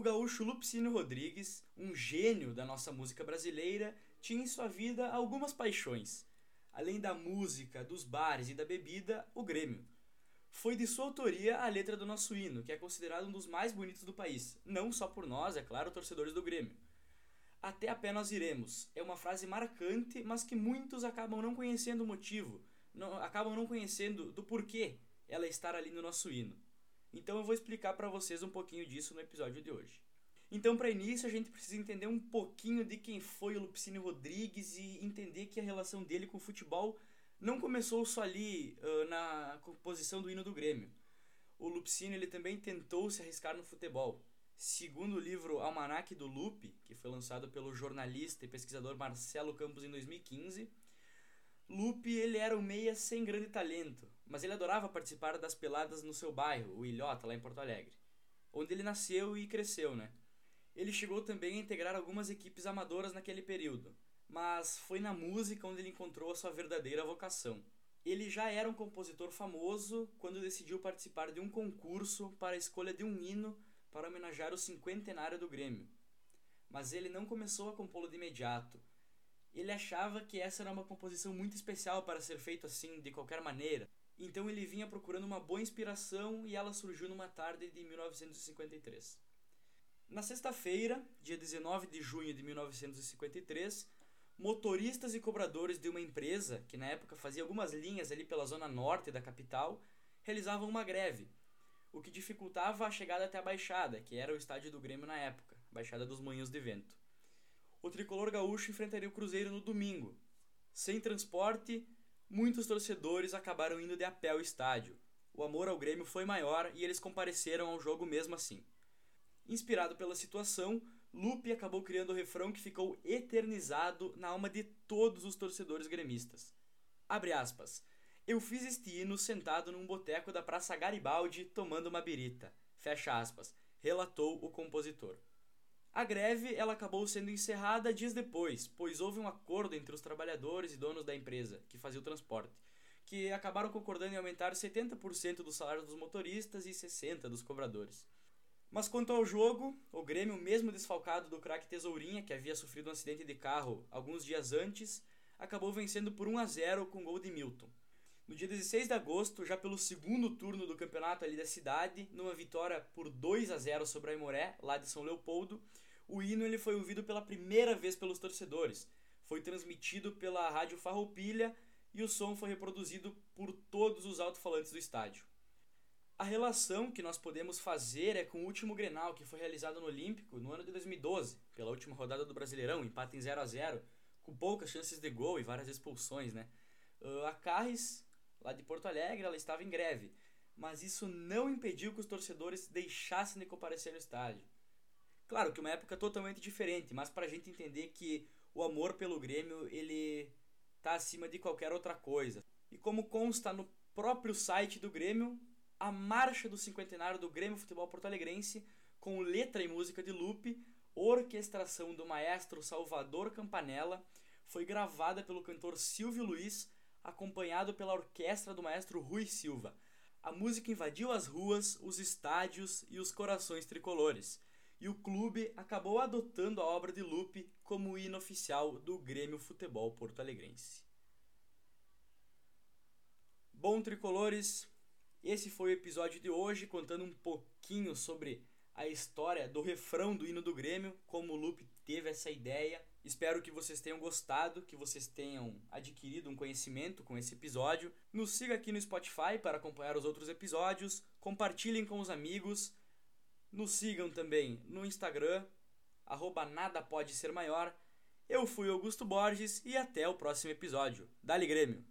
O gaúcho Lupicínio Rodrigues, um gênio da nossa música brasileira, tinha em sua vida algumas paixões. Além da música, dos bares e da bebida, o Grêmio. Foi de sua autoria a letra do nosso hino, que é considerado um dos mais bonitos do país, não só por nós, é claro, torcedores do Grêmio. Até a pé nós iremos é uma frase marcante, mas que muitos acabam não conhecendo o motivo, não, acabam não conhecendo do porquê ela estar ali no nosso hino. Então eu vou explicar para vocês um pouquinho disso no episódio de hoje. Então, para início, a gente precisa entender um pouquinho de quem foi o Lupicínio Rodrigues e entender que a relação dele com o futebol não começou só ali uh, na composição do hino do Grêmio. O Lupicínio ele também tentou se arriscar no futebol. Segundo o livro Almanac do Lupe, que foi lançado pelo jornalista e pesquisador Marcelo Campos em 2015, Lupe ele era um meia sem grande talento, mas ele adorava participar das peladas no seu bairro, o Ilhota, lá em Porto Alegre, onde ele nasceu e cresceu, né? Ele chegou também a integrar algumas equipes amadoras naquele período, mas foi na música onde ele encontrou a sua verdadeira vocação. Ele já era um compositor famoso quando decidiu participar de um concurso para a escolha de um hino para homenagear o cinquentenário do Grêmio. Mas ele não começou a compô-lo de imediato, ele achava que essa era uma composição muito especial para ser feito assim, de qualquer maneira. Então ele vinha procurando uma boa inspiração e ela surgiu numa tarde de 1953. Na sexta-feira, dia 19 de junho de 1953, motoristas e cobradores de uma empresa, que na época fazia algumas linhas ali pela zona norte da capital, realizavam uma greve, o que dificultava a chegada até a Baixada, que era o estádio do Grêmio na época, Baixada dos Moinhos de Vento o tricolor gaúcho enfrentaria o Cruzeiro no domingo. Sem transporte, muitos torcedores acabaram indo de a pé ao estádio. O amor ao Grêmio foi maior e eles compareceram ao jogo mesmo assim. Inspirado pela situação, Lupe acabou criando o refrão que ficou eternizado na alma de todos os torcedores gremistas. Abre aspas. Eu fiz este hino sentado num boteco da Praça Garibaldi tomando uma birita. Fecha aspas. Relatou o compositor. A greve ela acabou sendo encerrada dias depois, pois houve um acordo entre os trabalhadores e donos da empresa que fazia o transporte, que acabaram concordando em aumentar 70% do salário dos motoristas e 60% dos cobradores. Mas quanto ao jogo, o Grêmio, mesmo desfalcado do craque Tesourinha, que havia sofrido um acidente de carro alguns dias antes, acabou vencendo por 1 a 0 com gol de Milton. No dia 16 de agosto, já pelo segundo turno do campeonato ali da cidade, numa vitória por 2 a 0 sobre a Imoré, lá de São Leopoldo, o hino ele foi ouvido pela primeira vez pelos torcedores. Foi transmitido pela Rádio Farroupilha e o som foi reproduzido por todos os alto-falantes do estádio. A relação que nós podemos fazer é com o último Grenal, que foi realizado no Olímpico no ano de 2012, pela última rodada do Brasileirão, empate em 0 a 0 com poucas chances de gol e várias expulsões, né? Uh, a Carres lá de Porto Alegre, ela estava em greve, mas isso não impediu que os torcedores deixassem de comparecer no estádio. Claro que uma época totalmente diferente, mas para a gente entender que o amor pelo Grêmio ele tá acima de qualquer outra coisa. E como consta no próprio site do Grêmio, a marcha do cinquentenário do Grêmio Futebol Porto Alegrense, com letra e música de Lupe, orquestração do maestro Salvador Campanella, foi gravada pelo cantor Silvio Luiz acompanhado pela orquestra do maestro Rui Silva. A música invadiu as ruas, os estádios e os corações tricolores. E o clube acabou adotando a obra de Lupe como hino oficial do Grêmio Futebol Porto Alegrense. Bom, tricolores, esse foi o episódio de hoje contando um pouquinho sobre a história do refrão do hino do Grêmio, como o Lupe teve essa ideia. Espero que vocês tenham gostado, que vocês tenham adquirido um conhecimento com esse episódio. Nos siga aqui no Spotify para acompanhar os outros episódios, compartilhem com os amigos, nos sigam também no Instagram, arroba nada pode ser maior. Eu fui Augusto Borges e até o próximo episódio. Dali Grêmio!